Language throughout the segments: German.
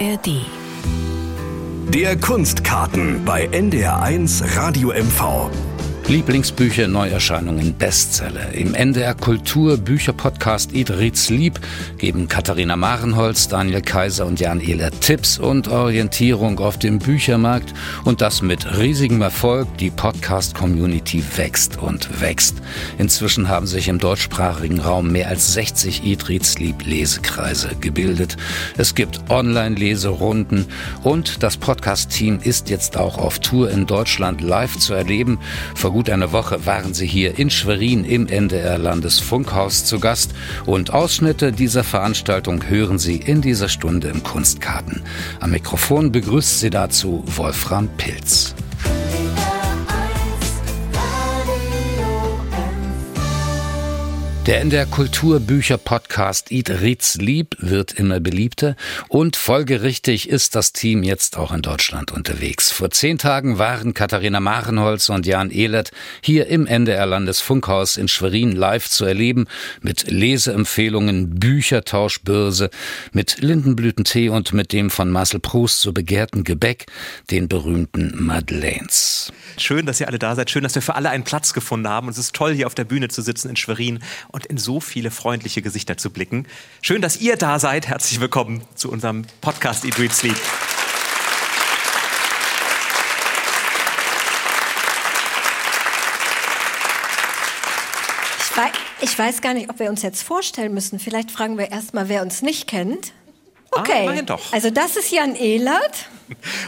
ARD. Der Kunstkarten bei NDR1 Radio MV. Lieblingsbücher, Neuerscheinungen, Bestseller. Im NDR Kultur Bücherpodcast Idrits Lieb geben Katharina Marenholz, Daniel Kaiser und Jan Ehler Tipps und Orientierung auf dem Büchermarkt und das mit riesigem Erfolg. Die Podcast-Community wächst und wächst. Inzwischen haben sich im deutschsprachigen Raum mehr als 60 Idrits Lieb Lesekreise gebildet. Es gibt Online-Leserunden und das Podcast-Team ist jetzt auch auf Tour in Deutschland live zu erleben. Vor gut einer Woche waren sie hier in Schwerin im NDR Landesfunkhaus zu Gast und Ausschnitte dieser Veranstaltung hören Sie in dieser Stunde im Kunstkarten. Am Mikrofon begrüßt Sie dazu Wolfram Pilz. Der in der Kulturbücher-Podcast Eat Reads Lieb wird immer beliebter und folgerichtig ist das Team jetzt auch in Deutschland unterwegs. Vor zehn Tagen waren Katharina Marenholz und Jan Ehlert hier im NDR Landesfunkhaus in Schwerin live zu erleben mit Leseempfehlungen, Büchertauschbörse, mit Lindenblütentee und mit dem von Marcel Proust so begehrten Gebäck, den berühmten Madeleines. Schön, dass ihr alle da seid. Schön, dass wir für alle einen Platz gefunden haben. Und es ist toll, hier auf der Bühne zu sitzen in Schwerin und in so viele freundliche Gesichter zu blicken. Schön, dass ihr da seid. Herzlich willkommen zu unserem Podcast Eat, Read, Sleep. Ich weiß, gar nicht, ob wir uns jetzt vorstellen müssen. Vielleicht fragen wir erstmal, wer uns nicht kennt. Okay. Ah, immerhin doch. Also das ist Jan Ehlert.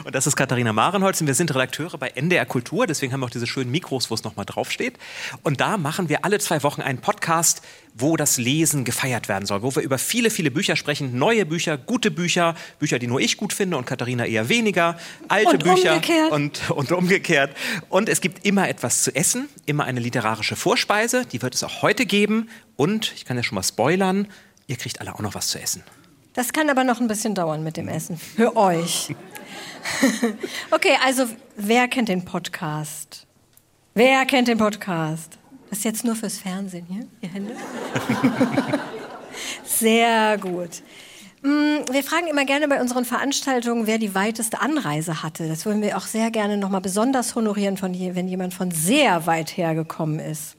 Und das ist Katharina Marenholz und wir sind Redakteure bei NDR Kultur, deswegen haben wir auch diese schönen Mikros, wo es nochmal draufsteht. Und da machen wir alle zwei Wochen einen Podcast, wo das Lesen gefeiert werden soll, wo wir über viele, viele Bücher sprechen, neue Bücher, gute Bücher, Bücher, die nur ich gut finde und Katharina eher weniger, alte Und Bücher umgekehrt. Und, und umgekehrt. Und es gibt immer etwas zu essen, immer eine literarische Vorspeise, die wird es auch heute geben. Und ich kann ja schon mal spoilern, ihr kriegt alle auch noch was zu essen. Das kann aber noch ein bisschen dauern mit dem Essen. Für euch. okay, also wer kennt den Podcast? Wer kennt den Podcast? Das ist jetzt nur fürs Fernsehen hier, ihr Hände. Sehr gut. Mm, Wir fragen immer gerne bei unseren Veranstaltungen, wer die weiteste Anreise hatte. Das würden wir auch sehr gerne nochmal besonders honorieren, von je, wenn jemand von sehr weit hergekommen ist.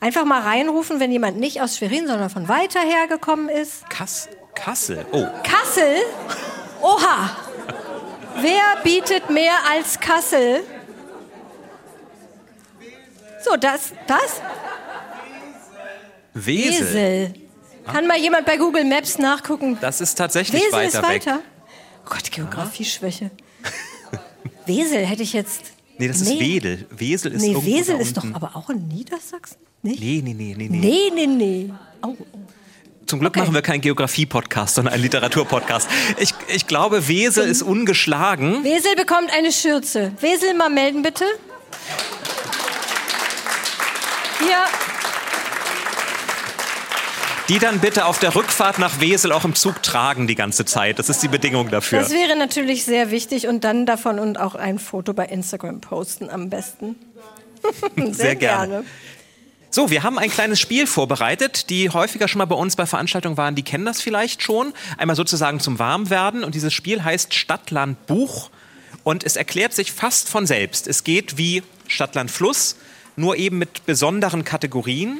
Einfach mal reinrufen, wenn jemand nicht aus Schwerin, sondern von weiter hergekommen ist. Kass Kassel. Oh, Kassel? Oha! Wer bietet mehr als Kassel? So, das, das? Wesel. Wesel. Kann mal jemand bei Google Maps nachgucken? Das ist tatsächlich Wesel weiter, ist weiter. Oh Gott, Geografieschwäche. Wesel hätte ich jetzt. weg. Nee, das ist Wedel. Wesel ist Nee, Wesel ist doch aber auch in Niedersachsen? Nicht? Nee, nee, nee, nee, nee. Nee, nee, nee. Oh, oh. Zum Glück Okay. machen wir keinen Geografie-Podcast, sondern einen Literatur-Podcast. Ich, ich glaube, Wesel ist ungeschlagen. Wesel bekommt eine Schürze. Wesel, mal melden bitte. Hier, Die dann bitte auf der Rückfahrt nach Wesel auch im Zug tragen die ganze Zeit. Das ist die Bedingung dafür. das wäre natürlich sehr wichtig und dann davon und auch ein Foto bei Instagram posten am besten. Sehr, Sehr gerne. gerne. So, wir haben ein kleines Spiel vorbereitet. Die häufiger schon mal bei uns bei Veranstaltungen waren, die kennen das vielleicht schon. Einmal sozusagen zum Warmwerden. Und dieses Spiel heißt Stadtland Buch. Und es erklärt sich fast von selbst. Es geht wie Stadtland Fluss, nur eben mit besonderen Kategorien.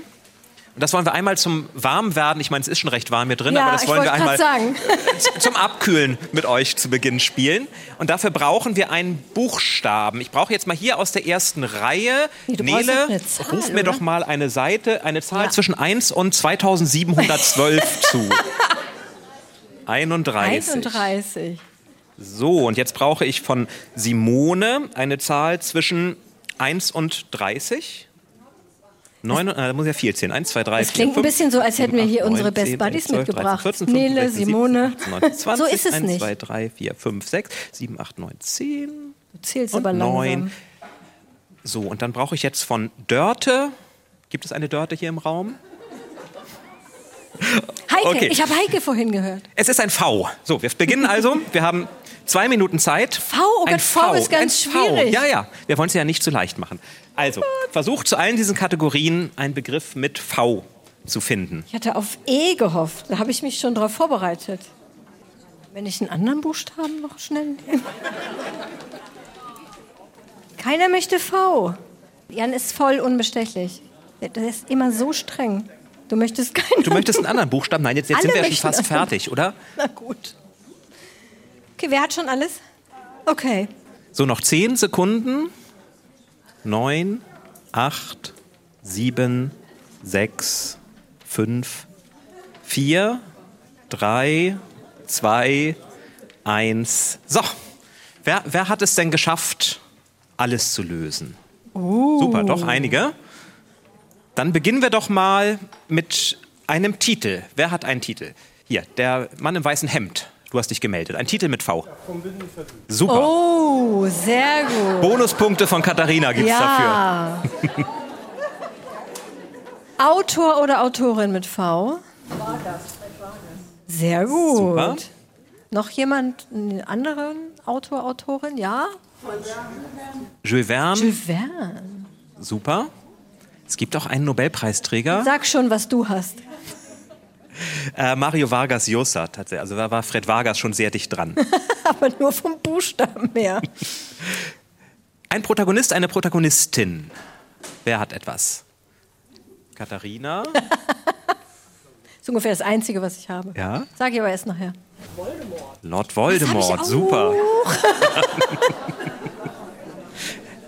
Und das wollen wir einmal zum Warmwerden. Ich meine, es ist schon recht warm hier drin, Ja, aber das wollen wir einmal zum Abkühlen mit euch zu Beginn spielen. Und dafür brauchen wir einen Buchstaben. Ich brauche jetzt mal hier aus der ersten Reihe. Nee, Nele, Zahl, ruf mir oder? doch mal eine Seite, eine Zahl Ja. zwischen 1 und 2712 zu. 31. 31. So, und jetzt brauche ich von Simone eine Zahl zwischen 1 und 30. Neun, äh, da muss ja viel zählen. 1, 2, 3, Das klingt ein bisschen so, als hätten wir hier unsere Best Buddies mitgebracht. Nele, Simone. So ist es 1, nicht. 2, 3, 4, 5, 6, 7, 8, 9, 10 Du zählst und aber langsam. 9. So, und dann brauche ich jetzt von Dörte. Gibt es eine Dörte hier im Raum? Heike, Okay. ich habe Heike vorhin gehört. Es ist ein V. So, wir beginnen also. Wir haben zwei Minuten Zeit. V, oh ein Gott, V ist ganz ein V. schwierig. Ja, ja. Wir wollen es ja nicht zu leicht machen. Also, versucht zu allen diesen Kategorien einen Begriff mit V zu finden. Ich hatte auf E gehofft. Da habe ich mich schon darauf vorbereitet. Wenn ich einen anderen Buchstaben noch schnell nehme. Keiner möchte V. Jan ist voll unbestechlich. Der ist immer so streng. Du möchtest keinen. Du möchtest einen anderen Buchstaben? Nein, jetzt, jetzt sind wir ja schon fast fertig, oder? Na gut. Okay, wer hat schon alles? Okay. So, noch zehn Sekunden. Neun, acht, sieben, sechs, fünf, vier, drei, zwei, eins. So, wer, wer hat es denn geschafft, alles zu lösen? Super, doch einige. Dann beginnen wir doch mal mit einem Titel. Wer hat einen Titel? Hier, der Mann im weißen Hemd. Du hast dich gemeldet. Ein Titel mit V. Super. Oh, sehr gut. Bonuspunkte von Katharina gibt's dafür. Ja. Autor oder Autorin mit V? Sehr gut. Super. Noch jemand, einen anderen Autor, Autorin? Ja? Jules Verne. Jules Verne. Super. Es gibt auch einen Nobelpreisträger, Sag schon, was du hast. Äh, Mario Vargas Llosa. tatsächlich. Also da war Fred Vargas schon sehr dicht dran. Aber nur vom Buchstaben her. Ein Protagonist, eine Protagonistin. Wer hat etwas? Katharina. Das ist ungefähr das Einzige, was ich habe. Ja. Sag ich aber erst nachher. Lord Voldemort. Super.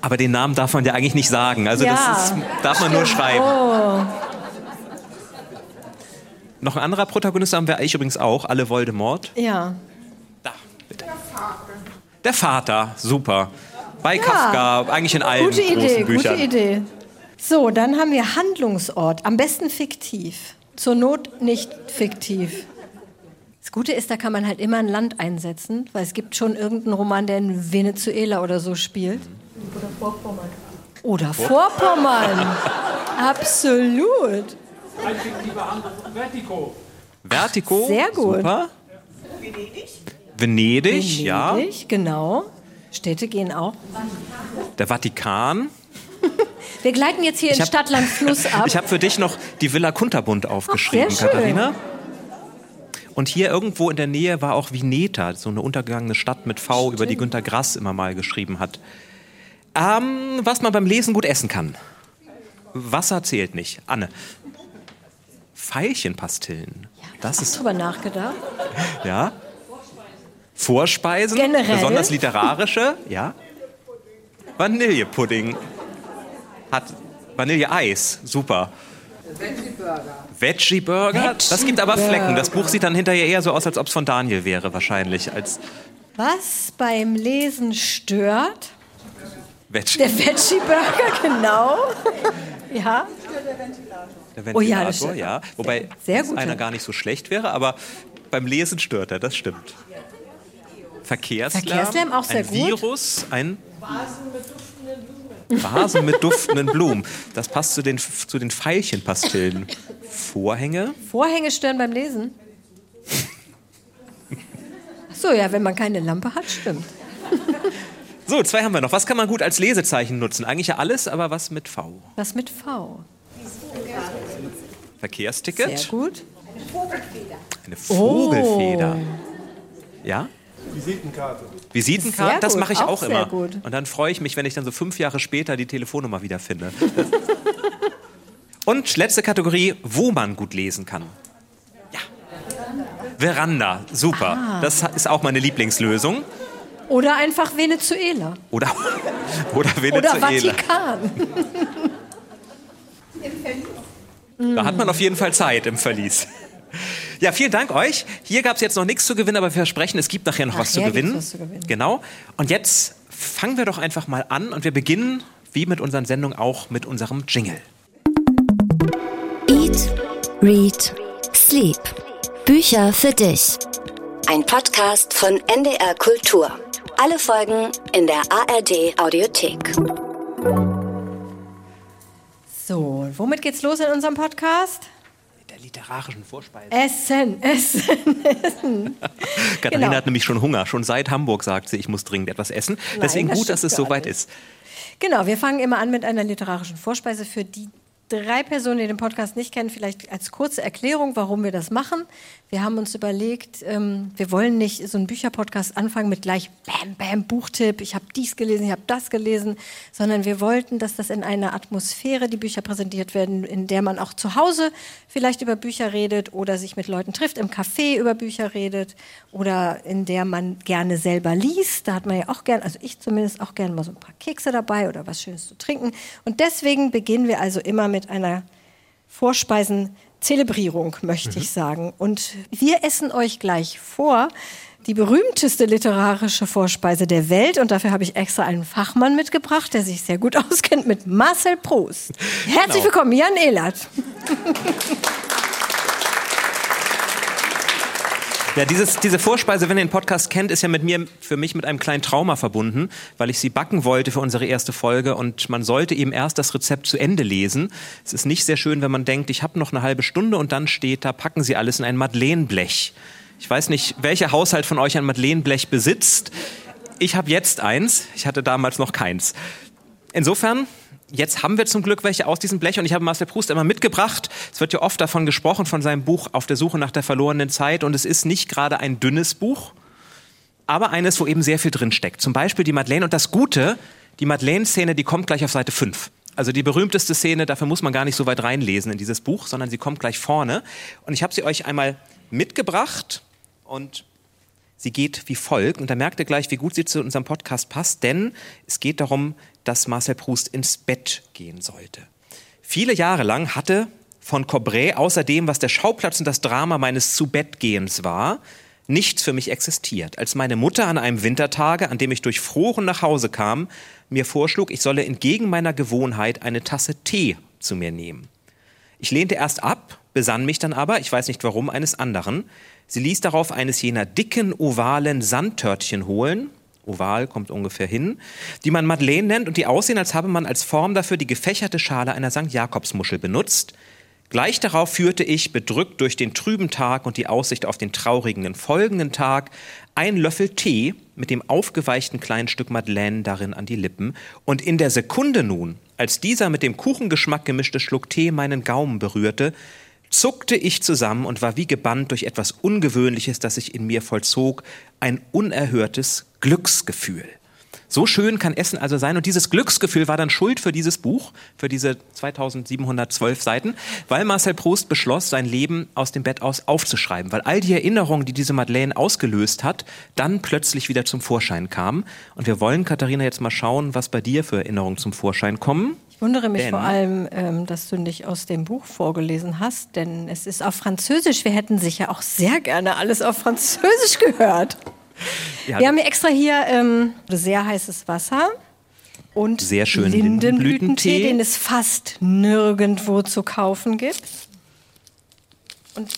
Aber den Namen darf man ja eigentlich nicht sagen. Also Ja. das ist, darf man nur schreiben. Oh, Noch ein anderer Protagonist haben wir ich übrigens auch. Alle Voldemort. ja. Da, bitte. Der Vater. Super. Bei Kafka, eigentlich in allen Gute großen Idee, Büchern. gute Idee. So, dann haben wir Handlungsort. Am besten fiktiv. Zur Not nicht fiktiv. Das Gute ist, da kann man halt immer ein Land einsetzen, weil es gibt schon irgendeinen Roman, der in Venezuela oder so spielt. Oder Vorpommern. Oder Vorpommern. Absolut. Vertigo. Sehr gut. Super. Venedig. ja. Venedig, genau. Städte gehen auch. Der Vatikan. Wir gleiten jetzt hier Ich in Stadtland Fluss ab. Ich habe für dich noch die Villa Kunterbund aufgeschrieben, Ach, sehr schön. Katharina. Und hier irgendwo in der Nähe war auch Vineta, so eine untergegangene Stadt mit V, über die Günter Grass immer mal geschrieben hat. Ähm, was man beim Lesen gut essen kann. Wasser zählt nicht. Anne. Veilchenpastillen. Das ist, drüber nachgedacht. ja. Vorspeisen. Generell? Besonders literarische, ja. Vanillepudding. Hat Vanilleeis. Super. Veggie Burger. Das gibt aber Flecken. Das Buch sieht dann hinterher eher so aus, als ob es von Daniel wäre, wahrscheinlich. Als Was beim Lesen stört? Veggie. Der Veggie Burger, genau. Ja. Der Oh ja, das Ventilator, stimmt. ja. Wobei Sehr gut, einer gar nicht so schlecht wäre, aber beim Lesen stört er, das stimmt. Verkehrslärm. Verkehrslärm auch sehr ein gut. Virus, ein Vasen mit duftenden Blumen. Das passt zu den, zu den Veilchenpastillen. Vorhänge. Vorhänge stören beim Lesen. Ach So, ja, wenn man keine Lampe hat, stimmt. So, zwei haben wir noch. Was kann man gut als Lesezeichen nutzen? Eigentlich ja alles, aber was mit V? Was mit V? Verkehrsticket. Sehr gut. Eine Vogelfeder. Oh. Ja? Visitenkarte. Visitenkarte, das mache ich auch auch, sehr immer. gut. Und dann freue ich mich, wenn ich dann so fünf Jahre später die Telefonnummer wieder finde. Und letzte Kategorie, wo man gut lesen kann. Ja. Veranda, super. Ah. Das ist auch meine Lieblingslösung. Oder einfach Venezuela. Oder, oder Oder Venezuela. Vatikan. Da hat man auf jeden Fall Zeit im Verlies. Ja, vielen Dank euch. Hier gab es jetzt noch nichts zu gewinnen, aber wir versprechen, es gibt nachher noch was, zu Nachher gibt's gewinnen. was zu gewinnen. Genau. Und jetzt fangen wir doch einfach mal an und wir beginnen, wie mit unseren Sendungen auch, mit unserem Jingle. Eat, Read, Sleep. Bücher für dich. Ein Podcast von NDR Kultur. Alle Folgen in der ARD Audiothek. So, womit geht's los in unserem Podcast? Mit der literarischen Vorspeise. Essen, Essen, Essen. Katharina genau. hat nämlich schon Hunger. Schon seit Hamburg sagt sie, ich muss dringend etwas essen. Deswegen das gut, dass es soweit ist. Genau, wir fangen immer an mit einer literarischen Vorspeise für die drei Personen, die den Podcast nicht kennen. Vielleicht als kurze Erklärung, warum wir das machen. Wir haben uns überlegt, ähm, wir wollen nicht so einen Bücherpodcast anfangen mit gleich Bam, Bam, Buchtipp, ich habe dies gelesen, ich habe das gelesen, sondern wir wollten, dass das in einer Atmosphäre die Bücher präsentiert werden, in der man auch zu Hause vielleicht über Bücher redet oder sich mit Leuten trifft, im Café über Bücher redet oder in der man gerne selber liest. Da hat man ja auch gern, also ich zumindest auch gerne mal so ein paar Kekse dabei oder was Schönes zu trinken. Und deswegen beginnen wir also immer mit einer Vorspeisen Zelebrierung, möchte mhm. ich sagen. Und wir essen euch gleich vor die berühmteste literarische Vorspeise der Welt. Und dafür habe ich extra einen Fachmann mitgebracht, der sich sehr gut auskennt mit Marcel Proust. Herzlich genau. willkommen, Jan Ehlert. Ja, dieses, diese Vorspeise, wenn ihr den Podcast kennt, ist ja mit mir, für mich mit einem kleinen Trauma verbunden, weil ich sie backen wollte für unsere erste Folge und man sollte eben erst das Rezept zu Ende lesen. Es ist nicht sehr schön, wenn man denkt, ich habe noch eine halbe Stunde und dann steht da, packen Sie alles in ein Madeleineblech. Ich weiß nicht, welcher Haushalt von euch ein Madeleineblech besitzt. Ich habe jetzt eins, ich hatte damals noch keins. Insofern jetzt haben wir zum Glück welche aus diesem Blech und ich habe Marcel Proust immer mitgebracht. Es wird ja oft davon gesprochen, von seinem Buch Auf der Suche nach der verlorenen Zeit und es ist nicht gerade ein dünnes Buch, aber eines, wo eben sehr viel drin steckt. Zum Beispiel die Madeleine und das Gute, die Madeleine-Szene, die kommt gleich auf Seite 5. Also die berühmteste Szene, dafür muss man gar nicht so weit reinlesen in dieses Buch, sondern sie kommt gleich vorne. Und ich habe sie euch einmal mitgebracht und sie geht wie folgt. Und da merkt ihr gleich, wie gut sie zu unserem Podcast passt, denn es geht darum, dass Marcel Proust ins Bett gehen sollte. Viele Jahre lang hatte von Cobray außer dem, was der Schauplatz und das Drama meines Zubettgehens war, nichts für mich existiert. Als meine Mutter an einem Wintertage, an dem ich durchfroren nach Hause kam, mir vorschlug, ich solle entgegen meiner Gewohnheit eine Tasse Tee zu mir nehmen. Ich lehnte erst ab, besann mich dann aber, ich weiß nicht warum, eines anderen. Sie ließ darauf eines jener dicken, ovalen Sandtörtchen holen, oval kommt ungefähr hin, die man Madeleine nennt und die aussehen, als habe man als Form dafür die gefächerte Schale einer St. Jakobsmuschel benutzt. Gleich darauf führte ich, bedrückt durch den trüben Tag und die Aussicht auf den traurigen folgenden Tag, ein Löffel Tee mit dem aufgeweichten kleinen Stück Madeleine darin an die Lippen, und in der Sekunde nun, als dieser mit dem Kuchengeschmack gemischte Schluck Tee meinen Gaumen berührte, zuckte ich zusammen und war wie gebannt durch etwas Ungewöhnliches, das sich in mir vollzog, ein unerhörtes Glücksgefühl. So schön kann Essen also sein. Und dieses Glücksgefühl war dann Schuld für dieses Buch, für diese 2712 Seiten, weil Marcel Proust beschloss, sein Leben aus dem Bett aus aufzuschreiben, weil all die Erinnerungen, die diese Madeleine ausgelöst hat, dann plötzlich wieder zum Vorschein kamen. Und wir wollen, Katharina, jetzt mal schauen, was bei dir für Erinnerungen zum Vorschein kommen wundere mich denn? vor allem, ähm, dass du nicht aus dem Buch vorgelesen hast, denn es ist auf Französisch. Wir hätten sicher auch sehr gerne alles auf Französisch gehört. Ja, Wir haben hier extra hier ähm, sehr heißes Wasser und sehr schön Lindenblütentee, den es fast nirgendwo zu kaufen gibt. Und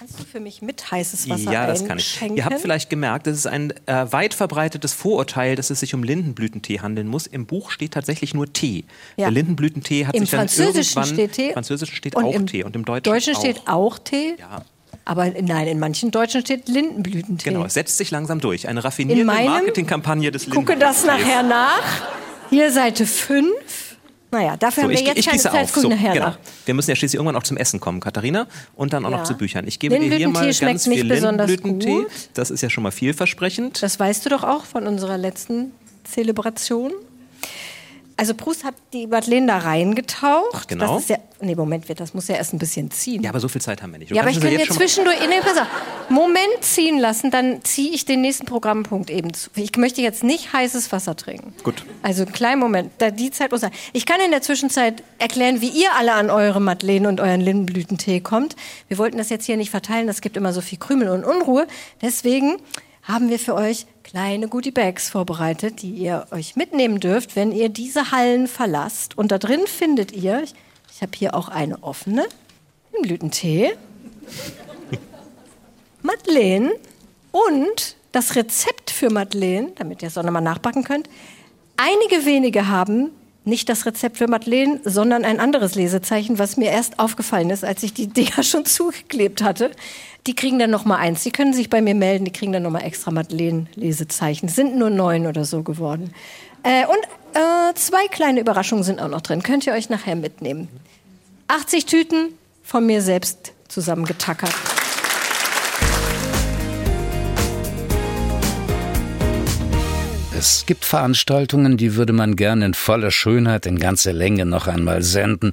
Kannst du für mich mit heißes Wasser Ja, das kann ich. Ihr habt vielleicht gemerkt, das ist ein äh, weit verbreitetes Vorurteil, dass es sich um Lindenblütentee handeln muss. Im Buch steht tatsächlich nur Tee. Ja. Der Lindenblütentee hat Im sich dann Französischen irgendwann... Steht Tee. Im Französischen steht und auch Tee und im Deutschen, Deutschen auch. steht auch Tee. Ja. Aber nein, in manchen Deutschen steht Lindenblütentee. Genau, es setzt sich langsam durch. Eine raffinierte Marketingkampagne des Lindenblütentees. Gucke das nachher nach. Hier Seite 5. Naja, dafür so, haben wir ich, jetzt ich keine Zeit, auf. So, nachher genau. nach. Wir müssen ja schließlich irgendwann auch zum Essen kommen, Katharina, und dann auch ja. noch zu Büchern. Ich gebe dir hier mal ganz viel Lindenblütentee. Das ist ja schon mal vielversprechend. Das weißt du doch auch von unserer letzten Zelebration. Also Proust hat die Madeleine da reingetaucht. Genau. Das ist ja, nee, Moment, das muss ja erst ein bisschen ziehen. Ja, aber so viel Zeit haben wir nicht. Du ja, aber ich kann ja zwischendurch, nee, pass auf, Moment ziehen lassen, dann ziehe ich den nächsten Programmpunkt eben zu. Ich möchte jetzt nicht heißes Wasser trinken. Gut. Also einen kleinen Moment, da die Zeit muss sein. Ich kann in der Zwischenzeit erklären, wie ihr alle an eure Madeleine und euren Lindenblütentee kommt. Wir wollten das jetzt hier nicht verteilen, das gibt immer so viel Krümel und Unruhe. Deswegen haben wir für euch kleine Goodie Bags vorbereitet, die ihr euch mitnehmen dürft, wenn ihr diese Hallen verlasst. Und da drin findet ihr, ich, ich habe hier auch eine offene, einen Blütentee, Madeleine und das Rezept für Madeleine, damit ihr es auch nochmal nachbacken könnt. Einige wenige haben nicht das Rezept für Madeleine, sondern ein anderes Lesezeichen, was mir erst aufgefallen ist, als ich die Dinger schon zugeklebt hatte. Die kriegen dann noch mal eins. Die können sich bei mir melden, die kriegen dann noch mal extra Madeleine-Lesezeichen. Sind nur neun oder so geworden. Äh, und äh, zwei kleine Überraschungen sind auch noch drin. Könnt ihr euch nachher mitnehmen. 80 Tüten von mir selbst zusammengetackert. Es gibt Veranstaltungen, die würde man gerne in voller Schönheit in ganzer Länge noch einmal senden.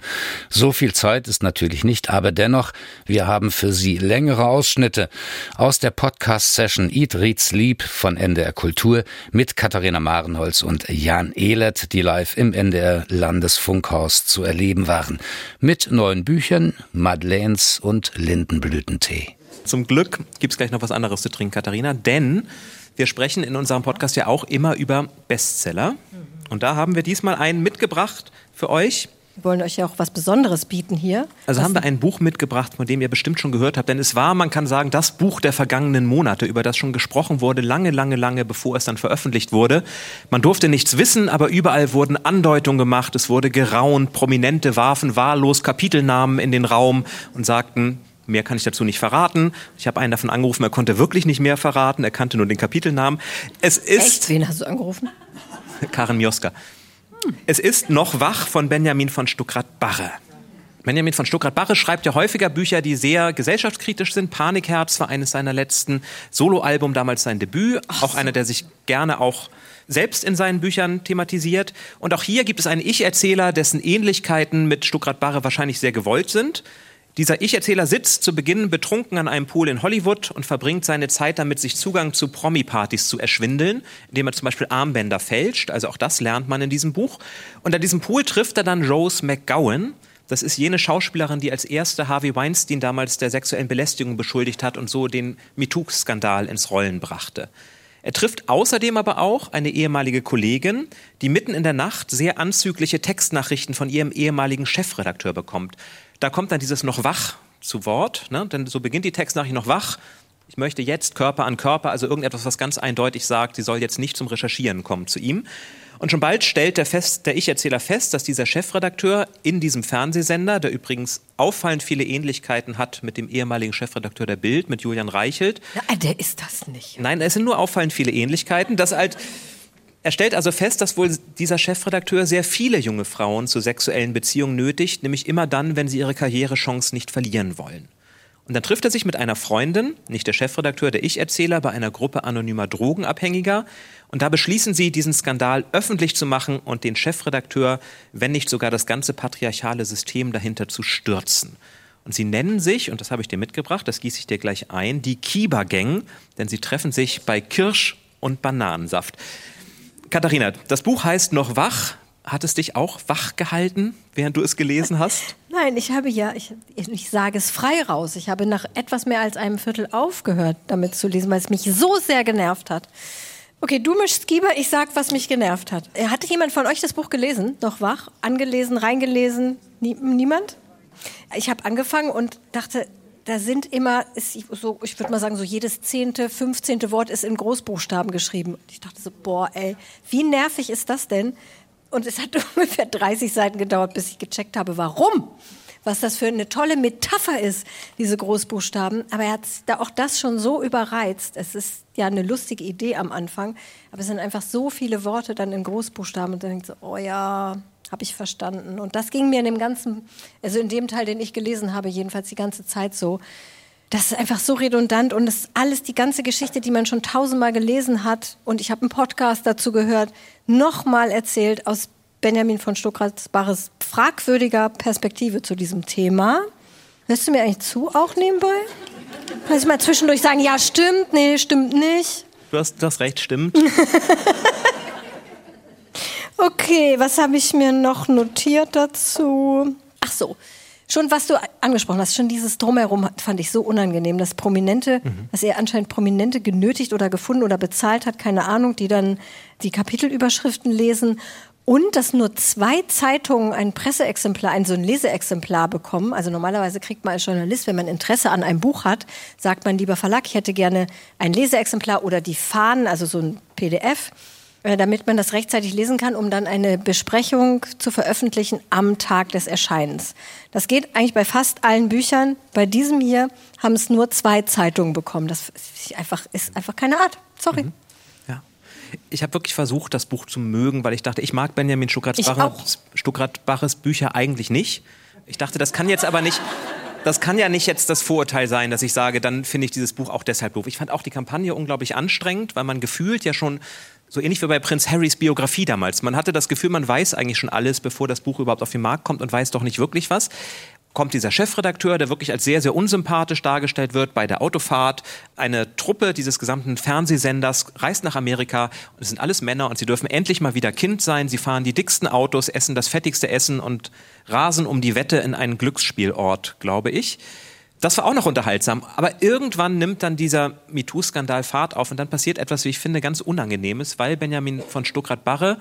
So viel Zeit ist natürlich nicht, aber dennoch, wir haben für Sie längere Ausschnitte aus der Podcast-Session Eat, Read, Sleep von NDR Kultur mit Katharina Marenholz und Jan Ehlert, die live im NDR Landesfunkhaus zu erleben waren. Mit neuen Büchern, Madeleines und Lindenblütentee. Zum Glück gibt es gleich noch was anderes zu trinken, Katharina, denn wir sprechen in unserem Podcast ja auch immer über Bestseller. Und da haben wir diesmal einen mitgebracht für euch. Wir wollen euch ja auch was Besonderes bieten hier. Also was haben wir ein Buch mitgebracht, von dem ihr bestimmt schon gehört habt. Denn es war, man kann sagen, das Buch der vergangenen Monate, über das schon gesprochen wurde, lange, lange, lange bevor es dann veröffentlicht wurde. Man durfte nichts wissen, aber überall wurden Andeutungen gemacht, es wurde geraunt, Prominente warfen wahllos Kapitelnamen in den Raum und sagten, Mehr kann ich dazu nicht verraten. Ich habe einen davon angerufen, er konnte wirklich nicht mehr verraten, er kannte nur den Kapitelnamen. Es ist. Echt? Wen hast du angerufen? Karen Mioska. Es ist noch wach von Benjamin von Stuckrad-Barre. Benjamin von Stuckrad-Barre schreibt ja häufiger Bücher, die sehr gesellschaftskritisch sind. Panikherz war eines seiner letzten Soloalbum, damals sein Debüt. Ach auch einer, der sich gerne auch selbst in seinen Büchern thematisiert. Und auch hier gibt es einen Ich-Erzähler, dessen Ähnlichkeiten mit Stuckrad-Barre wahrscheinlich sehr gewollt sind. Dieser Ich-Erzähler sitzt zu Beginn betrunken an einem Pool in Hollywood und verbringt seine Zeit damit, sich Zugang zu Promi-Partys zu erschwindeln, indem er zum Beispiel Armbänder fälscht. Also auch das lernt man in diesem Buch. Und an diesem Pool trifft er dann Rose McGowan. Das ist jene Schauspielerin, die als erste Harvey Weinstein damals der sexuellen Belästigung beschuldigt hat und so den MeToo-Skandal ins Rollen brachte. Er trifft außerdem aber auch eine ehemalige Kollegin, die mitten in der Nacht sehr anzügliche Textnachrichten von ihrem ehemaligen Chefredakteur bekommt. Da kommt dann dieses noch wach zu Wort, ne? denn so beginnt die Textnachricht noch wach. Ich möchte jetzt Körper an Körper, also irgendetwas, was ganz eindeutig sagt, sie soll jetzt nicht zum Recherchieren kommen zu ihm. Und schon bald stellt der, fest, der Ich-Erzähler fest, dass dieser Chefredakteur in diesem Fernsehsender, der übrigens auffallend viele Ähnlichkeiten hat mit dem ehemaligen Chefredakteur der Bild, mit Julian Reichelt. Ja, der ist das nicht. Nein, es sind nur auffallend viele Ähnlichkeiten, dass halt er stellt also fest, dass wohl dieser Chefredakteur sehr viele junge Frauen zu sexuellen Beziehungen nötigt, nämlich immer dann, wenn sie ihre Karrierechance nicht verlieren wollen. Und dann trifft er sich mit einer Freundin, nicht der Chefredakteur, der Ich-Erzähler, bei einer Gruppe anonymer Drogenabhängiger. Und da beschließen sie, diesen Skandal öffentlich zu machen und den Chefredakteur, wenn nicht sogar das ganze patriarchale System dahinter zu stürzen. Und sie nennen sich, und das habe ich dir mitgebracht, das gieße ich dir gleich ein, die Kiba-Gang, denn sie treffen sich bei Kirsch und Bananensaft. Katharina, das Buch heißt Noch wach. Hat es dich auch wach gehalten, während du es gelesen hast? Nein, ich habe ja, ich, ich sage es frei raus, ich habe nach etwas mehr als einem Viertel aufgehört, damit zu lesen, weil es mich so sehr genervt hat. Okay, du mischst Skiber, ich sag, was mich genervt hat. Hatte jemand von euch das Buch gelesen? Noch wach? Angelesen, reingelesen? Nie, niemand? Ich habe angefangen und dachte, da sind immer, ist so, ich würde mal sagen, so jedes zehnte, fünfzehnte Wort ist in Großbuchstaben geschrieben. Ich dachte so, boah, ey, wie nervig ist das denn? Und es hat ungefähr 30 Seiten gedauert, bis ich gecheckt habe, warum. Was das für eine tolle Metapher ist, diese Großbuchstaben. Aber er hat da auch das schon so überreizt. Es ist ja eine lustige Idee am Anfang, aber es sind einfach so viele Worte dann in Großbuchstaben und dann denkt so, oh ja, habe ich verstanden. Und das ging mir in dem ganzen, also in dem Teil, den ich gelesen habe, jedenfalls die ganze Zeit so. Das ist einfach so redundant und das ist alles die ganze Geschichte, die man schon tausendmal gelesen hat. Und ich habe einen Podcast dazu gehört, nochmal erzählt aus Benjamin von Stuckrad-Barres fragwürdiger Perspektive zu diesem Thema. Hörst du mir eigentlich zu, auch nebenbei? Kannst du mal zwischendurch sagen, ja, stimmt, nee, stimmt nicht? Du hast das Recht, stimmt. Okay, was habe ich mir noch notiert dazu? Ach so, schon was du angesprochen hast, schon dieses Drumherum fand ich so unangenehm, dass Prominente, mhm. dass er anscheinend Prominente genötigt oder gefunden oder bezahlt hat, keine Ahnung, die dann die Kapitelüberschriften lesen und dass nur zwei Zeitungen ein Presseexemplar, ein so ein Leseexemplar bekommen. Also normalerweise kriegt man als Journalist, wenn man Interesse an einem Buch hat, sagt man lieber Verlag, ich hätte gerne ein Leseexemplar oder die Fahnen, also so ein PDF. Äh, damit man das rechtzeitig lesen kann, um dann eine Besprechung zu veröffentlichen am Tag des Erscheinens. Das geht eigentlich bei fast allen Büchern. Bei diesem hier haben es nur zwei Zeitungen bekommen. Das ist einfach, ist einfach keine Art. Sorry. Mhm. Ja. Ich habe wirklich versucht, das Buch zu mögen, weil ich dachte, ich mag Benjamin Stuckrad-Baches Bücher eigentlich nicht. Ich dachte, das kann jetzt aber nicht das kann ja nicht jetzt das Vorurteil sein, dass ich sage, dann finde ich dieses Buch auch deshalb doof. Ich fand auch die Kampagne unglaublich anstrengend, weil man gefühlt ja schon so ähnlich wie bei Prinz Harrys Biografie damals. Man hatte das Gefühl, man weiß eigentlich schon alles, bevor das Buch überhaupt auf den Markt kommt und weiß doch nicht wirklich was kommt dieser Chefredakteur, der wirklich als sehr, sehr unsympathisch dargestellt wird bei der Autofahrt. Eine Truppe dieses gesamten Fernsehsenders reist nach Amerika und es sind alles Männer und sie dürfen endlich mal wieder Kind sein. Sie fahren die dicksten Autos, essen das fettigste Essen und rasen um die Wette in einen Glücksspielort, glaube ich. Das war auch noch unterhaltsam. Aber irgendwann nimmt dann dieser MeToo-Skandal Fahrt auf und dann passiert etwas, wie ich finde, ganz Unangenehmes, weil Benjamin von Stuckrad-Barre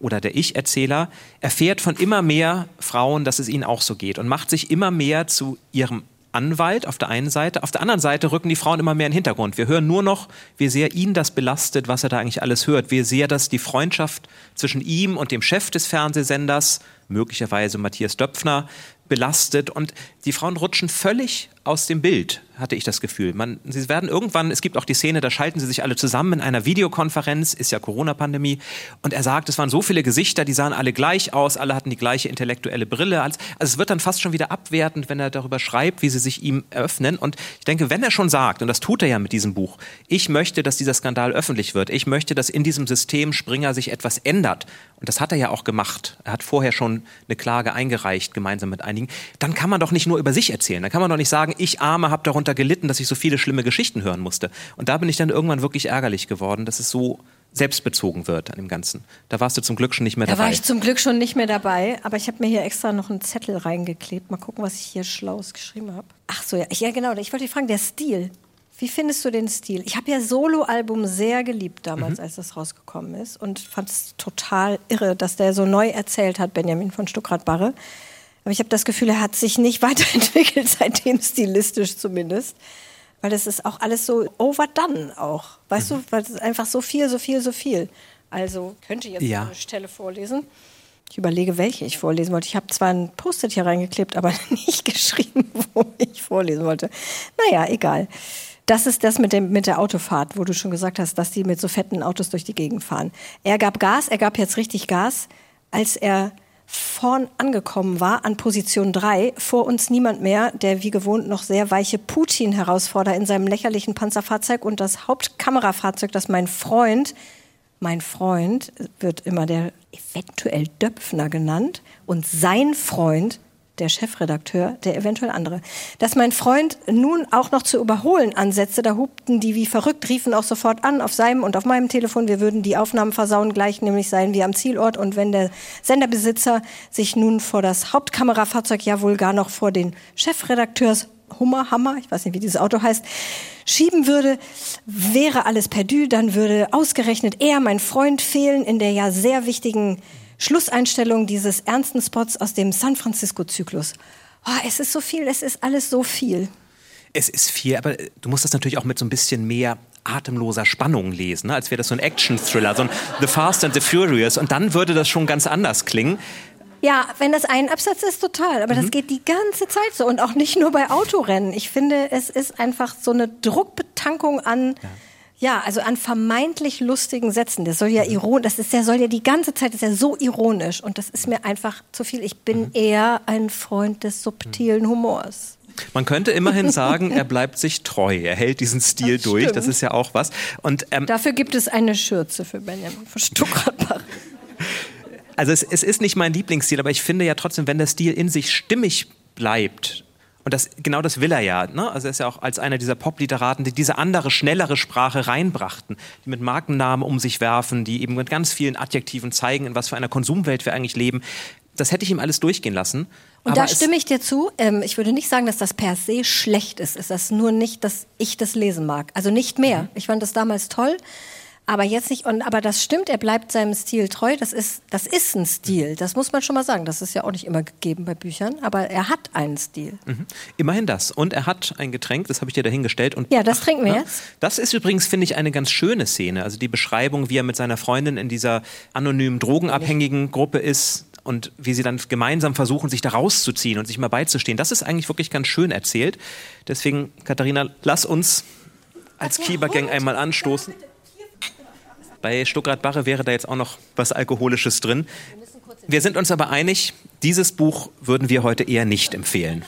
oder der Ich-Erzähler erfährt von immer mehr Frauen, dass es ihnen auch so geht und macht sich immer mehr zu ihrem Anwalt auf der einen Seite. Auf der anderen Seite rücken die Frauen immer mehr in den Hintergrund. Wir hören nur noch, wie sehr ihn das belastet, was er da eigentlich alles hört. Wie sehr das die Freundschaft zwischen ihm und dem Chef des Fernsehsenders, möglicherweise Matthias Döpfner, belastet. Und die Frauen rutschen völlig aus dem Bild hatte ich das Gefühl. Man, sie werden irgendwann, es gibt auch die Szene, da schalten sie sich alle zusammen in einer Videokonferenz, ist ja Corona-Pandemie, und er sagt, es waren so viele Gesichter, die sahen alle gleich aus, alle hatten die gleiche intellektuelle Brille. Also es wird dann fast schon wieder abwertend, wenn er darüber schreibt, wie sie sich ihm eröffnen. Und ich denke, wenn er schon sagt, und das tut er ja mit diesem Buch, ich möchte, dass dieser Skandal öffentlich wird, ich möchte, dass in diesem System Springer sich etwas ändert, und das hat er ja auch gemacht. Er hat vorher schon eine Klage eingereicht, gemeinsam mit einigen. Dann kann man doch nicht nur über sich erzählen. Dann kann man doch nicht sagen, ich Arme habe darunter gelitten, dass ich so viele schlimme Geschichten hören musste. Und da bin ich dann irgendwann wirklich ärgerlich geworden, dass es so selbstbezogen wird an dem Ganzen. Da warst du zum Glück schon nicht mehr da dabei. Da war ich zum Glück schon nicht mehr dabei, aber ich habe mir hier extra noch einen Zettel reingeklebt. Mal gucken, was ich hier Schlaues geschrieben habe. Ach so, ja, ja genau. Ich wollte dich fragen, der Stil. Wie findest du den Stil? Ich habe ja Solo-Album sehr geliebt damals, mhm. als das rausgekommen ist und fand es total irre, dass der so neu erzählt hat, Benjamin von Stuckrad-Barre. Aber ich habe das Gefühl, er hat sich nicht weiterentwickelt, seitdem stilistisch zumindest. Weil das ist auch alles so overdone auch. Weißt mhm. du, weil es ist einfach so viel, so viel, so viel. Also könnte ich jetzt ja. eine Stelle vorlesen. Ich überlege, welche ich vorlesen wollte. Ich habe zwar ein Post-it hier reingeklebt, aber nicht geschrieben, wo ich vorlesen wollte. Naja, egal. Das ist das mit, dem, mit der Autofahrt, wo du schon gesagt hast, dass die mit so fetten Autos durch die Gegend fahren. Er gab Gas, er gab jetzt richtig Gas, als er vorn angekommen war, an Position 3, vor uns niemand mehr, der wie gewohnt noch sehr weiche Putin herausfordert in seinem lächerlichen Panzerfahrzeug. Und das Hauptkamerafahrzeug, das mein Freund, mein Freund wird immer der eventuell Döpfner genannt und sein Freund der Chefredakteur, der eventuell andere. Dass mein Freund nun auch noch zu überholen ansetzte, da hupten die wie verrückt, riefen auch sofort an auf seinem und auf meinem Telefon, wir würden die Aufnahmen versauen, gleich nämlich sein wie am Zielort. Und wenn der Senderbesitzer sich nun vor das Hauptkamerafahrzeug, ja wohl gar noch vor den Chefredakteurs Hummer, Hammer, ich weiß nicht, wie dieses Auto heißt, schieben würde, wäre alles perdu, dann würde ausgerechnet er, mein Freund, fehlen in der ja sehr wichtigen Schlusseinstellung dieses ernsten Spots aus dem San Francisco-Zyklus. Oh, es ist so viel, es ist alles so viel. Es ist viel, aber du musst das natürlich auch mit so ein bisschen mehr atemloser Spannung lesen, ne? als wäre das so ein Action-Thriller, so ein The Fast and the Furious. Und dann würde das schon ganz anders klingen. Ja, wenn das ein Absatz ist, total. Aber mhm. das geht die ganze Zeit so. Und auch nicht nur bei Autorennen. Ich finde, es ist einfach so eine Druckbetankung an. Ja ja, also an vermeintlich lustigen Sätzen. Das soll ja mhm. ironisch, das ist, der soll ja die ganze Zeit, ist ja so ironisch und das ist mir einfach zu viel. Ich bin mhm. eher ein Freund des subtilen mhm. Humors. Man könnte immerhin sagen, er bleibt sich treu. Er hält diesen Stil das durch. Das ist ja auch was. Und, ähm, Dafür gibt es eine Schürze für Benjamin von Stuttgart. Also es, es ist nicht mein Lieblingsstil, aber ich finde ja trotzdem, wenn der Stil in sich stimmig bleibt und das, genau das will er ja. Ne? Also er ist ja auch als einer dieser Popliteraten, die diese andere, schnellere Sprache reinbrachten, die mit Markennamen um sich werfen, die eben mit ganz vielen Adjektiven zeigen, in was für einer Konsumwelt wir eigentlich leben. Das hätte ich ihm alles durchgehen lassen. Und da stimme ich dir zu. Ähm, ich würde nicht sagen, dass das per se schlecht ist. Es ist nur nicht, dass ich das lesen mag. Also nicht mehr. Mhm. Ich fand das damals toll. Aber jetzt nicht, und, aber das stimmt, er bleibt seinem Stil treu. Das ist, das ist ein Stil. Das muss man schon mal sagen. Das ist ja auch nicht immer gegeben bei Büchern. Aber er hat einen Stil. Mhm. Immerhin das. Und er hat ein Getränk, das habe ich dir dahingestellt. Und, ja, das trinken wir ach, jetzt. Das ist übrigens, finde ich, eine ganz schöne Szene. Also die Beschreibung, wie er mit seiner Freundin in dieser anonymen drogenabhängigen Gruppe ist und wie sie dann gemeinsam versuchen, sich da rauszuziehen und sich mal beizustehen. Das ist eigentlich wirklich ganz schön erzählt. Deswegen, Katharina, lass uns als Kiebergang einmal anstoßen. Bei Stuttgart-Barre wäre da jetzt auch noch was Alkoholisches drin. Wir sind uns aber einig, dieses Buch würden wir heute eher nicht empfehlen.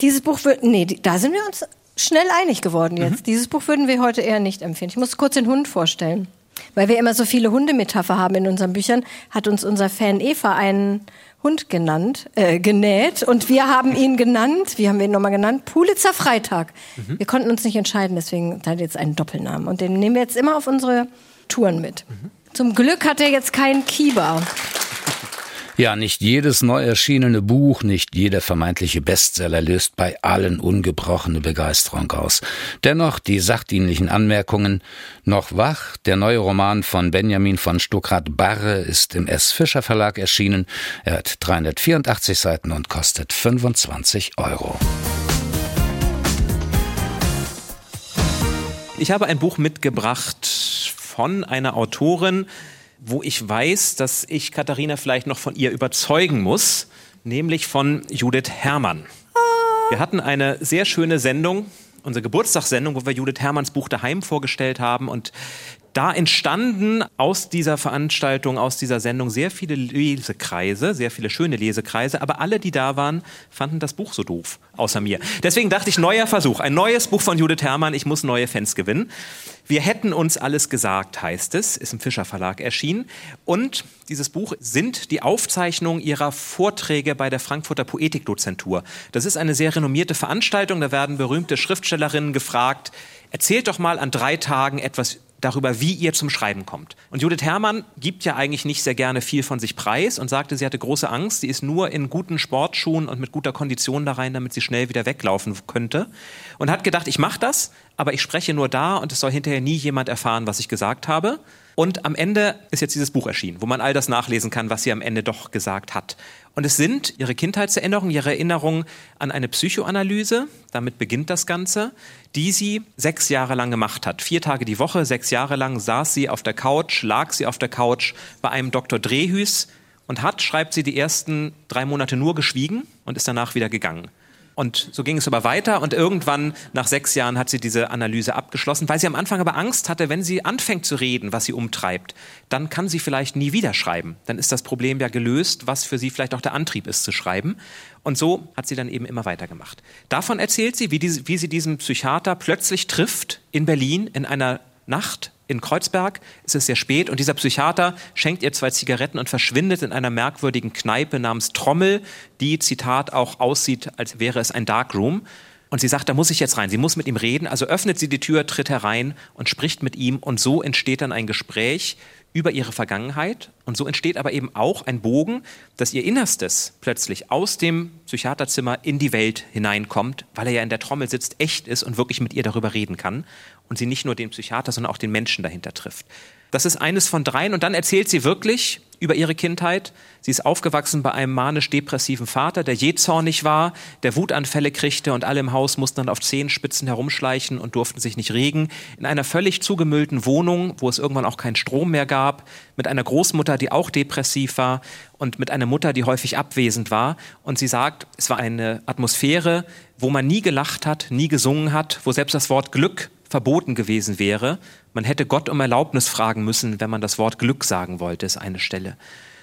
Dieses Buch wird, nee, da sind wir uns schnell einig geworden jetzt. Mhm. Dieses Buch würden wir heute eher nicht empfehlen. Ich muss kurz den Hund vorstellen. Weil wir immer so viele Hundemetapher haben in unseren Büchern, hat uns unser Fan Eva einen Hund genannt, äh, genäht und wir haben ihn genannt, wie haben wir ihn nochmal genannt? Pulitzer Freitag. Mhm. Wir konnten uns nicht entscheiden, deswegen hat er jetzt einen Doppelnamen und den nehmen wir jetzt immer auf unsere Touren mit. Mhm. Zum Glück hat er jetzt keinen Kieber. Ja, nicht jedes neu erschienene Buch, nicht jeder vermeintliche Bestseller löst bei allen ungebrochene Begeisterung aus. Dennoch die sachdienlichen Anmerkungen. Noch wach, der neue Roman von Benjamin von Stuckrad-Barre ist im S. Fischer Verlag erschienen. Er hat 384 Seiten und kostet 25 Euro. Ich habe ein Buch mitgebracht von einer Autorin, wo ich weiß, dass ich Katharina vielleicht noch von ihr überzeugen muss, nämlich von Judith Herrmann. Wir hatten eine sehr schöne Sendung, unsere Geburtstagssendung, wo wir Judith Herrmanns Buch daheim vorgestellt haben und da entstanden aus dieser Veranstaltung, aus dieser Sendung sehr viele Lesekreise, sehr viele schöne Lesekreise, aber alle, die da waren, fanden das Buch so doof, außer mir. Deswegen dachte ich, neuer Versuch, ein neues Buch von Judith Herrmann, ich muss neue Fans gewinnen. Wir hätten uns alles gesagt, heißt es, ist im Fischer Verlag erschienen. Und dieses Buch sind die Aufzeichnungen ihrer Vorträge bei der Frankfurter Poetikdozentur. Das ist eine sehr renommierte Veranstaltung, da werden berühmte Schriftstellerinnen gefragt, erzählt doch mal an drei Tagen etwas darüber, wie ihr zum Schreiben kommt. Und Judith Herrmann gibt ja eigentlich nicht sehr gerne viel von sich preis und sagte, sie hatte große Angst, sie ist nur in guten Sportschuhen und mit guter Kondition da rein, damit sie schnell wieder weglaufen könnte. Und hat gedacht, ich mache das, aber ich spreche nur da und es soll hinterher nie jemand erfahren, was ich gesagt habe. Und am Ende ist jetzt dieses Buch erschienen, wo man all das nachlesen kann, was sie am Ende doch gesagt hat. Und es sind ihre Kindheitserinnerungen, ihre Erinnerungen an eine Psychoanalyse, damit beginnt das Ganze, die sie sechs Jahre lang gemacht hat. Vier Tage die Woche, sechs Jahre lang saß sie auf der Couch, lag sie auf der Couch bei einem Dr. Drehhüs und hat, schreibt sie, die ersten drei Monate nur geschwiegen und ist danach wieder gegangen. Und so ging es aber weiter und irgendwann nach sechs Jahren hat sie diese Analyse abgeschlossen, weil sie am Anfang aber Angst hatte, wenn sie anfängt zu reden, was sie umtreibt, dann kann sie vielleicht nie wieder schreiben. Dann ist das Problem ja gelöst, was für sie vielleicht auch der Antrieb ist zu schreiben. Und so hat sie dann eben immer weitergemacht. Davon erzählt sie, wie, diese, wie sie diesen Psychiater plötzlich trifft in Berlin in einer Nacht in Kreuzberg. Es ist sehr spät und dieser Psychiater schenkt ihr zwei Zigaretten und verschwindet in einer merkwürdigen Kneipe namens Trommel, die, Zitat, auch aussieht, als wäre es ein Darkroom. Und sie sagt, da muss ich jetzt rein. Sie muss mit ihm reden. Also öffnet sie die Tür, tritt herein und spricht mit ihm. Und so entsteht dann ein Gespräch über ihre Vergangenheit. Und so entsteht aber eben auch ein Bogen, dass ihr Innerstes plötzlich aus dem Psychiaterzimmer in die Welt hineinkommt, weil er ja in der Trommel sitzt, echt ist und wirklich mit ihr darüber reden kann und sie nicht nur den Psychiater, sondern auch den Menschen dahinter trifft. Das ist eines von dreien und dann erzählt sie wirklich über ihre Kindheit. Sie ist aufgewachsen bei einem manisch-depressiven Vater, der jähzornig war, der Wutanfälle kriegte und alle im Haus mussten dann auf Zehenspitzen herumschleichen und durften sich nicht regen. In einer völlig zugemüllten Wohnung, wo es irgendwann auch keinen Strom mehr gab, mit einer Großmutter, die auch depressiv war und mit einer Mutter, die häufig abwesend war. Und sie sagt, es war eine Atmosphäre, wo man nie gelacht hat, nie gesungen hat, wo selbst das Wort Glück verboten gewesen wäre. Man hätte Gott um Erlaubnis fragen müssen, wenn man das Wort Glück sagen wollte, ist eine Stelle.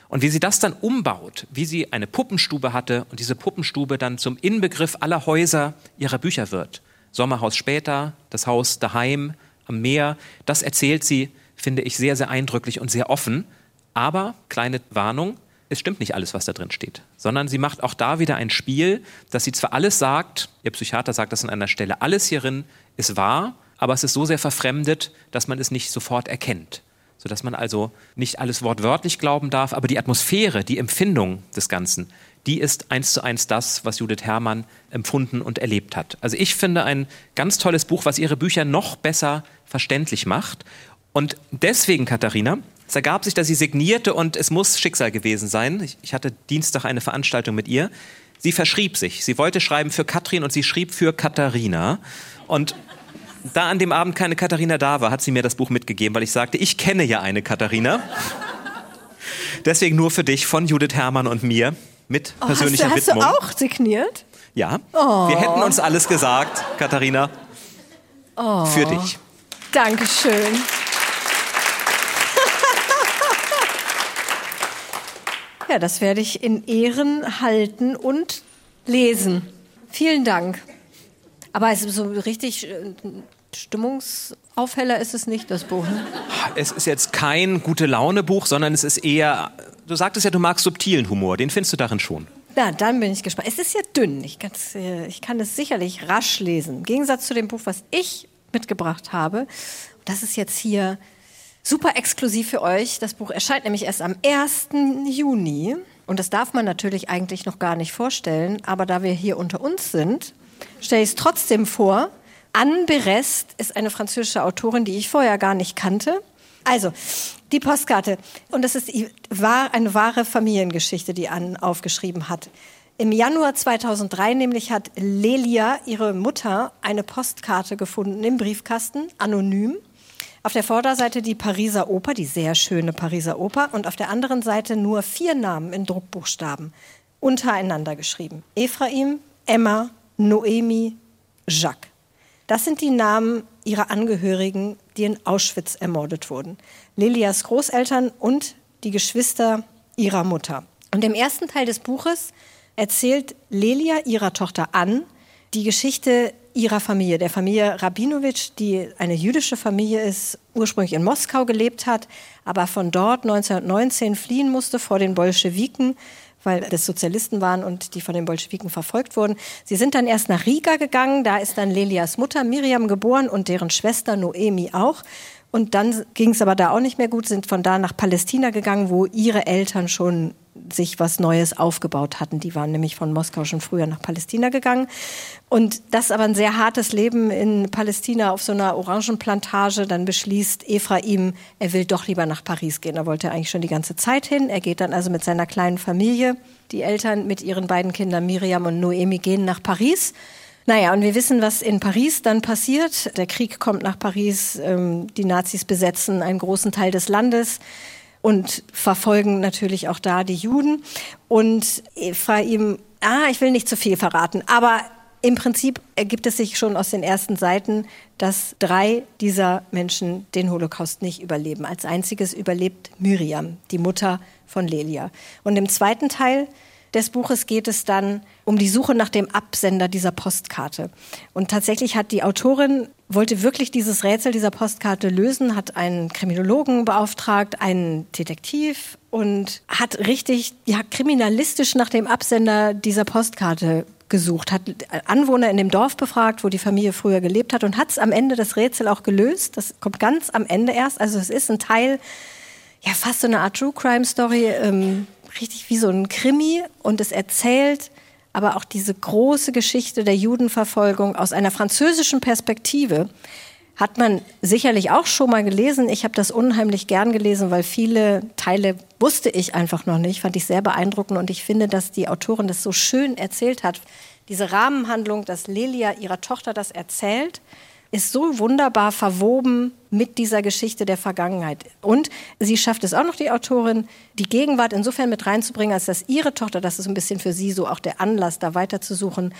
Und wie sie das dann umbaut, wie sie eine Puppenstube hatte und diese Puppenstube dann zum Inbegriff aller Häuser ihrer Bücher wird. Sommerhaus später, das Haus daheim, am Meer, das erzählt sie, finde ich, sehr, sehr eindrücklich und sehr offen. Aber, kleine Warnung, es stimmt nicht alles, was da drin steht, sondern sie macht auch da wieder ein Spiel, dass sie zwar alles sagt, ihr Psychiater sagt das an einer Stelle, alles hierin ist wahr, aber es ist so sehr verfremdet, dass man es nicht sofort erkennt. Sodass man also nicht alles wortwörtlich glauben darf, aber die Atmosphäre, die Empfindung des Ganzen, die ist eins zu eins das, was Judith Herrmann empfunden und erlebt hat. Also ich finde ein ganz tolles Buch, was ihre Bücher noch besser verständlich macht. Und deswegen, Katharina, es ergab sich, dass sie signierte und es muss Schicksal gewesen sein. Ich, hatte Dienstag eine Veranstaltung mit ihr. Sie verschrieb sich. Sie wollte schreiben für Katrin und sie schrieb für Katharina. Und da an dem Abend keine Katharina da war, hat sie mir das Buch mitgegeben, weil ich sagte, ich kenne ja eine Katharina. Deswegen nur für dich von Judith Herrmann und mir mit oh, persönlicher hast du, Widmung. Hast du auch signiert? Ja. Oh. Wir hätten uns alles gesagt, Katharina. Oh. Für dich. Dankeschön. ja, das werde ich in Ehren halten und lesen. Vielen Dank. Aber es ist so richtig äh, Stimmungsaufheller ist es nicht, das Buch. Ne? Es ist jetzt kein gute Laune Buch, sondern es ist eher, du sagtest ja, du magst subtilen Humor, den findest du darin schon. Na, dann bin ich gespannt. Es ist ja dünn. Ich, äh, ich kann es sicherlich rasch lesen. Im Gegensatz zu dem Buch, was ich mitgebracht habe. Das ist jetzt hier super exklusiv für euch. Das Buch erscheint nämlich erst am 1. Juni. Und das darf man natürlich eigentlich noch gar nicht vorstellen. Aber da wir hier unter uns sind, stelle ich es trotzdem vor. Anne Berest ist eine französische Autorin, die ich vorher gar nicht kannte. Also, die Postkarte. Und das ist eine wahre Familiengeschichte, die Anne aufgeschrieben hat. Im Januar 2003 nämlich hat Lelia, ihre Mutter, eine Postkarte gefunden im Briefkasten, anonym. Auf der Vorderseite die Pariser Oper, die sehr schöne Pariser Oper, und auf der anderen Seite nur vier Namen in Druckbuchstaben, untereinander geschrieben. Ephraim, Emma, Noemi, Jacques. Das sind die Namen ihrer Angehörigen, die in Auschwitz ermordet wurden. Lilias Großeltern und die Geschwister ihrer Mutter. Und im ersten Teil des Buches erzählt Lelia ihrer Tochter Ann die Geschichte ihrer Familie, der Familie Rabinowitsch, die eine jüdische Familie ist, ursprünglich in Moskau gelebt hat, aber von dort 1919 fliehen musste vor den Bolschewiken, weil das Sozialisten waren und die von den Bolschewiken verfolgt wurden. Sie sind dann erst nach Riga gegangen, da ist dann Lelias Mutter Miriam geboren und deren Schwester Noemi auch. Und dann ging es aber da auch nicht mehr gut, sind von da nach Palästina gegangen, wo ihre Eltern schon sich was Neues aufgebaut hatten. Die waren nämlich von Moskau schon früher nach Palästina gegangen. Und das aber ein sehr hartes Leben in Palästina auf so einer Orangenplantage. Dann beschließt Ephraim, er will doch lieber nach Paris gehen. Da wollte er eigentlich schon die ganze Zeit hin. Er geht dann also mit seiner kleinen Familie. Die Eltern mit ihren beiden Kindern Miriam und Noemi gehen nach Paris. Naja, und wir wissen, was in Paris dann passiert. Der Krieg kommt nach Paris, ähm, die Nazis besetzen einen großen Teil des Landes und verfolgen natürlich auch da die Juden. Und Ephraim, ah, ich will nicht zu viel verraten, aber im Prinzip ergibt es sich schon aus den ersten Seiten, dass drei dieser Menschen den Holocaust nicht überleben. Als einziges überlebt Miriam, die Mutter von Lelia. Und im zweiten Teil des Buches geht es dann um die Suche nach dem Absender dieser Postkarte. Und tatsächlich hat die Autorin wollte wirklich dieses Rätsel dieser Postkarte lösen, hat einen Kriminologen beauftragt, einen Detektiv und hat richtig ja kriminalistisch nach dem Absender dieser Postkarte gesucht, hat Anwohner in dem Dorf befragt, wo die Familie früher gelebt hat und hat es am Ende das Rätsel auch gelöst. Das kommt ganz am Ende erst. Also es ist ein Teil, ja fast so eine Art True Crime Story. Ähm, richtig wie so ein Krimi und es erzählt aber auch diese große Geschichte der Judenverfolgung aus einer französischen Perspektive hat man sicherlich auch schon mal gelesen. Ich habe das unheimlich gern gelesen, weil viele Teile wusste ich einfach noch nicht, fand ich sehr beeindruckend und ich finde, dass die Autorin das so schön erzählt hat. Diese Rahmenhandlung, dass Lelia ihrer Tochter das erzählt, ist so wunderbar verwoben mit dieser Geschichte der Vergangenheit. Und sie schafft es auch noch, die Autorin, die Gegenwart insofern mit reinzubringen, als dass ihre Tochter, das ist ein bisschen für sie so auch der Anlass, da weiterzusuchen,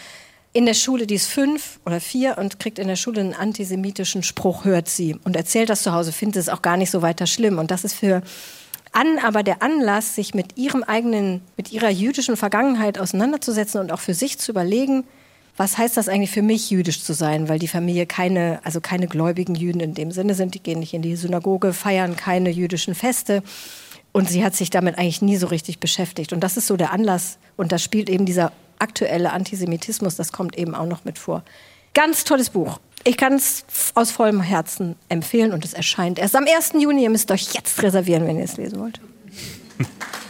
in der Schule, die ist fünf oder vier und kriegt in der Schule einen antisemitischen Spruch, hört sie und erzählt das zu Hause, findet es auch gar nicht so weiter schlimm. Und das ist für Ann aber der Anlass, sich mit ihrem eigenen, mit ihrer jüdischen Vergangenheit auseinanderzusetzen und auch für sich zu überlegen, was heißt das eigentlich für mich, jüdisch zu sein? Weil die Familie keine, also keine gläubigen Jüden in dem Sinne sind. Die gehen nicht in die Synagoge, feiern keine jüdischen Feste. Und sie hat sich damit eigentlich nie so richtig beschäftigt. Und das ist so der Anlass. Und da spielt eben dieser aktuelle Antisemitismus, das kommt eben auch noch mit vor. Ganz tolles Buch. Ich kann es aus vollem Herzen empfehlen und es erscheint erst am 1. Juni. Ihr müsst euch jetzt reservieren, wenn ihr es lesen wollt.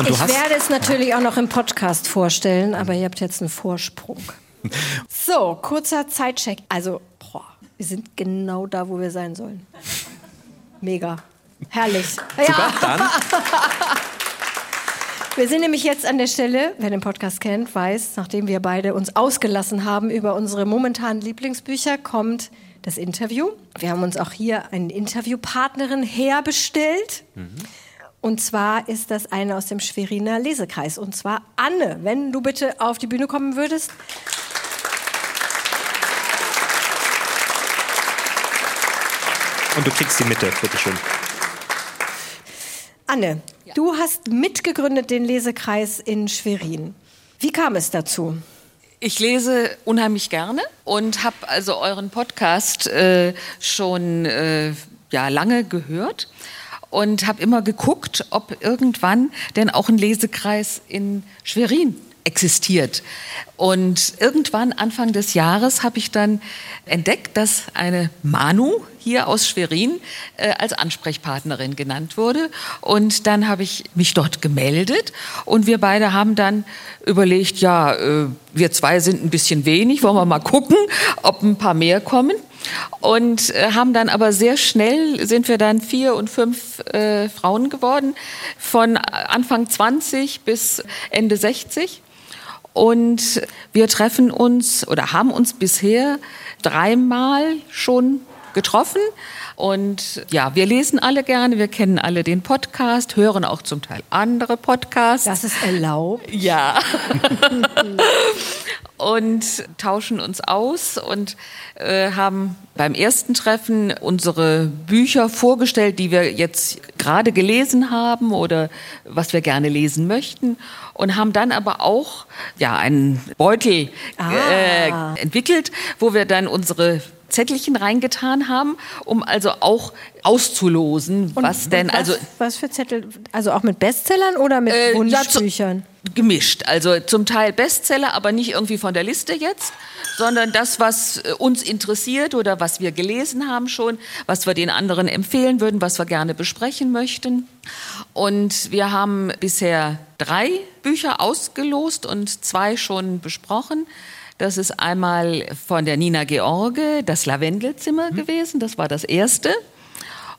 ich werde es natürlich auch noch im Podcast vorstellen, aber ihr habt jetzt einen Vorsprung. So, kurzer Zeitcheck. Also, boah, wir sind genau da, wo wir sein sollen. Mega. Herrlich. Super, ja. dann. Wir sind nämlich jetzt an der Stelle, wer den Podcast kennt, weiß, nachdem wir beide uns ausgelassen haben über unsere momentanen Lieblingsbücher, kommt das Interview. Wir haben uns auch hier eine Interviewpartnerin herbestellt. Mhm. Und zwar ist das eine aus dem Schweriner Lesekreis. Und zwar Anne, wenn du bitte auf die Bühne kommen würdest. Und du kriegst die Mitte, bitteschön. Anne, Du hast mitgegründet den Lesekreis in Schwerin. Wie kam es dazu? Ich lese unheimlich gerne und habe also euren Podcast äh, schon äh, ja, lange gehört und habe immer geguckt, ob irgendwann denn auch ein Lesekreis in Schwerin existiert. Und irgendwann Anfang des Jahres habe ich dann entdeckt, dass eine Manu hier aus Schwerin äh, als Ansprechpartnerin genannt wurde. Und dann habe ich mich dort gemeldet und wir beide haben dann überlegt, ja, äh, wir zwei sind ein bisschen wenig, wollen wir mal gucken, ob ein paar mehr kommen. Und äh, haben dann aber sehr schnell, sind wir dann vier und fünf äh, Frauen geworden, von Anfang 20 bis Ende 60. Und wir treffen uns oder haben uns bisher dreimal schon getroffen. Und ja, wir lesen alle gerne, wir kennen alle den Podcast, hören auch zum Teil andere Podcasts. Das ist erlaubt. Ja. und tauschen uns aus und äh, haben beim ersten Treffen unsere Bücher vorgestellt, die wir jetzt gerade gelesen haben oder was wir gerne lesen möchten und haben dann aber auch ja einen Beutel ah. äh, entwickelt, wo wir dann unsere Zettelchen reingetan haben, um also auch auszulosen, und, was denn was, also was für Zettel, also auch mit Bestsellern oder mit äh, Wunschbüchern? Gemischt, also zum Teil Bestseller, aber nicht irgendwie von der Liste jetzt, sondern das, was äh, uns interessiert oder was wir gelesen haben schon, was wir den anderen empfehlen würden, was wir gerne besprechen möchten. Und wir haben bisher drei Bücher ausgelost und zwei schon besprochen. Das ist einmal von der Nina George, das Lavendelzimmer mhm. gewesen, das war das erste.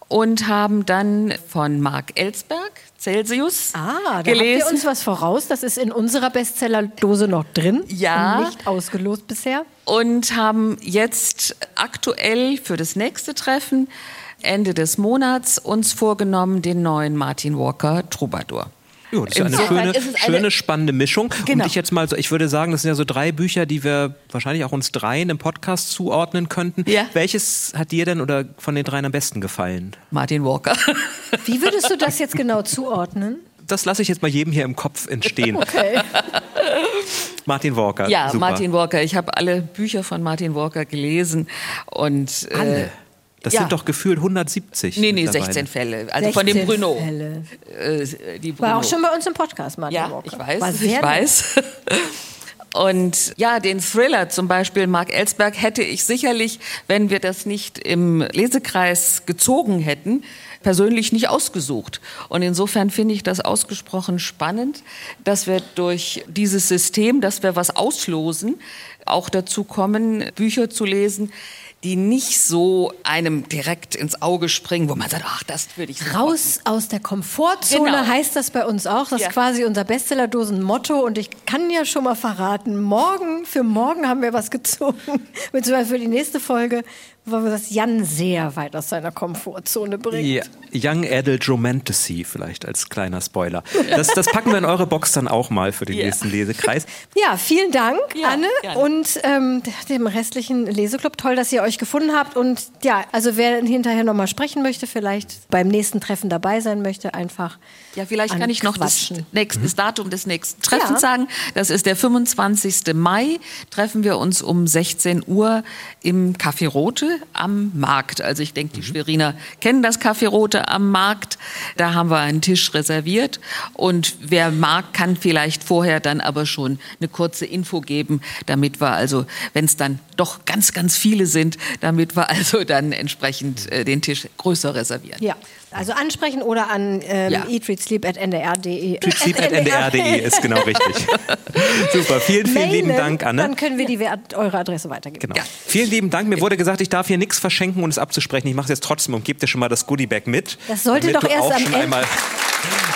Und haben dann von Marc Ellsberg, Celsius, ah, da gelesen. habt ihr uns was voraus. Das ist in unserer Bestsellerdose noch drin. Ja. nicht ausgelost bisher. Und haben jetzt aktuell für das nächste Treffen Ende des Monats uns vorgenommen, den neuen Martin Walker Troubadour. Ja, das ist eine schöne, ist eine schöne, spannende Mischung. Genau. Und ich jetzt mal so, ich würde sagen, das sind ja so drei Bücher, die wir wahrscheinlich auch uns dreien im Podcast zuordnen könnten. Ja. Welches hat dir denn oder von den dreien am besten gefallen? Martin Walker. Wie würdest du das jetzt genau zuordnen? Das lasse ich jetzt mal jedem hier im Kopf entstehen. Okay. Martin Walker. Ja, super. Martin Walker. Ich habe alle Bücher von Martin Walker gelesen und äh, alle. Das ja. sind doch gefühlt 170. Nee, nee, 16 Fälle. Also 16 von dem Bruno. Fälle. Äh, die Bruno. War auch schon bei uns im Podcast, Martin ja, Walker. ich weiß, ich weiß. Und ja, den Thriller zum Beispiel, Mark Ellsberg, hätte ich sicherlich, wenn wir das nicht im Lesekreis gezogen hätten, persönlich nicht ausgesucht. Und insofern finde ich das ausgesprochen spannend, dass wir durch dieses System, dass wir was auslosen, auch dazu kommen, Bücher zu lesen, die nicht so einem direkt ins Auge springen, wo man sagt, ach, das würde ich so Raus machen. aus der Komfortzone genau. heißt das bei uns auch. Das ja. ist quasi unser Bestsellerdosen-Motto. Und ich kann ja schon mal verraten, morgen, für morgen haben wir was gezogen, beziehungsweise für die nächste Folge weil wir das Jan sehr weit aus seiner Komfortzone bringt. Ja, Young Adult Romantasy vielleicht als kleiner Spoiler. Das, das packen wir in eure Box dann auch mal für den yeah. nächsten Lesekreis. Ja, vielen Dank, ja, Anne gerne. und ähm, dem restlichen Leseclub. Toll, dass ihr euch gefunden habt. Und ja, also wer hinterher nochmal sprechen möchte, vielleicht beim nächsten Treffen dabei sein möchte, einfach ja, vielleicht kann ich noch das, nächste, das Datum des nächsten Treffens ja. sagen. Das ist der 25. Mai. Treffen wir uns um 16 Uhr im Café Rote am Markt. Also ich denke, die mhm. Schweriner kennen das Café Rote am Markt. Da haben wir einen Tisch reserviert. Und wer mag, kann vielleicht vorher dann aber schon eine kurze Info geben, damit wir also, wenn es dann doch ganz, ganz viele sind, damit wir also dann entsprechend äh, den Tisch größer reservieren. Ja. Also ansprechen oder an ähm, ja. eatreadsleep.ndr.de. Treatsleep.ndr.de ist genau richtig. Super, vielen, vielen Mailen, lieben Dank, Anne. Dann können wir die, eure Adresse weitergeben. Genau. Ja. Vielen lieben Dank. Mir wurde gesagt, ich darf hier nichts verschenken und es abzusprechen. Ich mache es jetzt trotzdem und gebe dir schon mal das Goodiebag mit. Das sollte doch erst am Ende.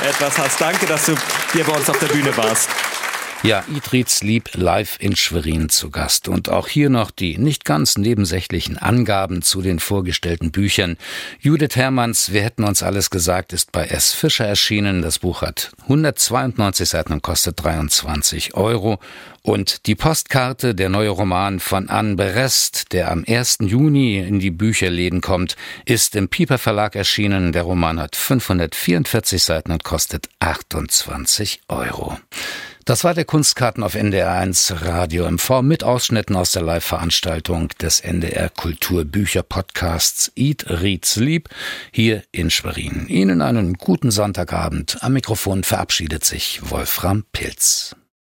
etwas hast. Danke, dass du hier bei uns auf der Bühne warst. Ja, Idriz Lieb live in Schwerin zu Gast. Und auch hier noch die nicht ganz nebensächlichen Angaben zu den vorgestellten Büchern. Judith Hermanns, Wir hätten uns alles gesagt, ist bei S. Fischer erschienen. Das Buch hat 192 Seiten und kostet 23 Euro. Und die Postkarte, der neue Roman von Anne Berest, der am 1. Juni in die Bücherläden kommt, ist im Pieper Verlag erschienen. Der Roman hat 544 Seiten und kostet 28 Euro. Das war der Kunstkarten auf NDR1 Radio MV mit Ausschnitten aus der Live-Veranstaltung des NDR Kulturbücher Podcasts Eat, Read, Sleep hier in Schwerin. Ihnen einen guten Sonntagabend. Am Mikrofon verabschiedet sich Wolfram Pilz.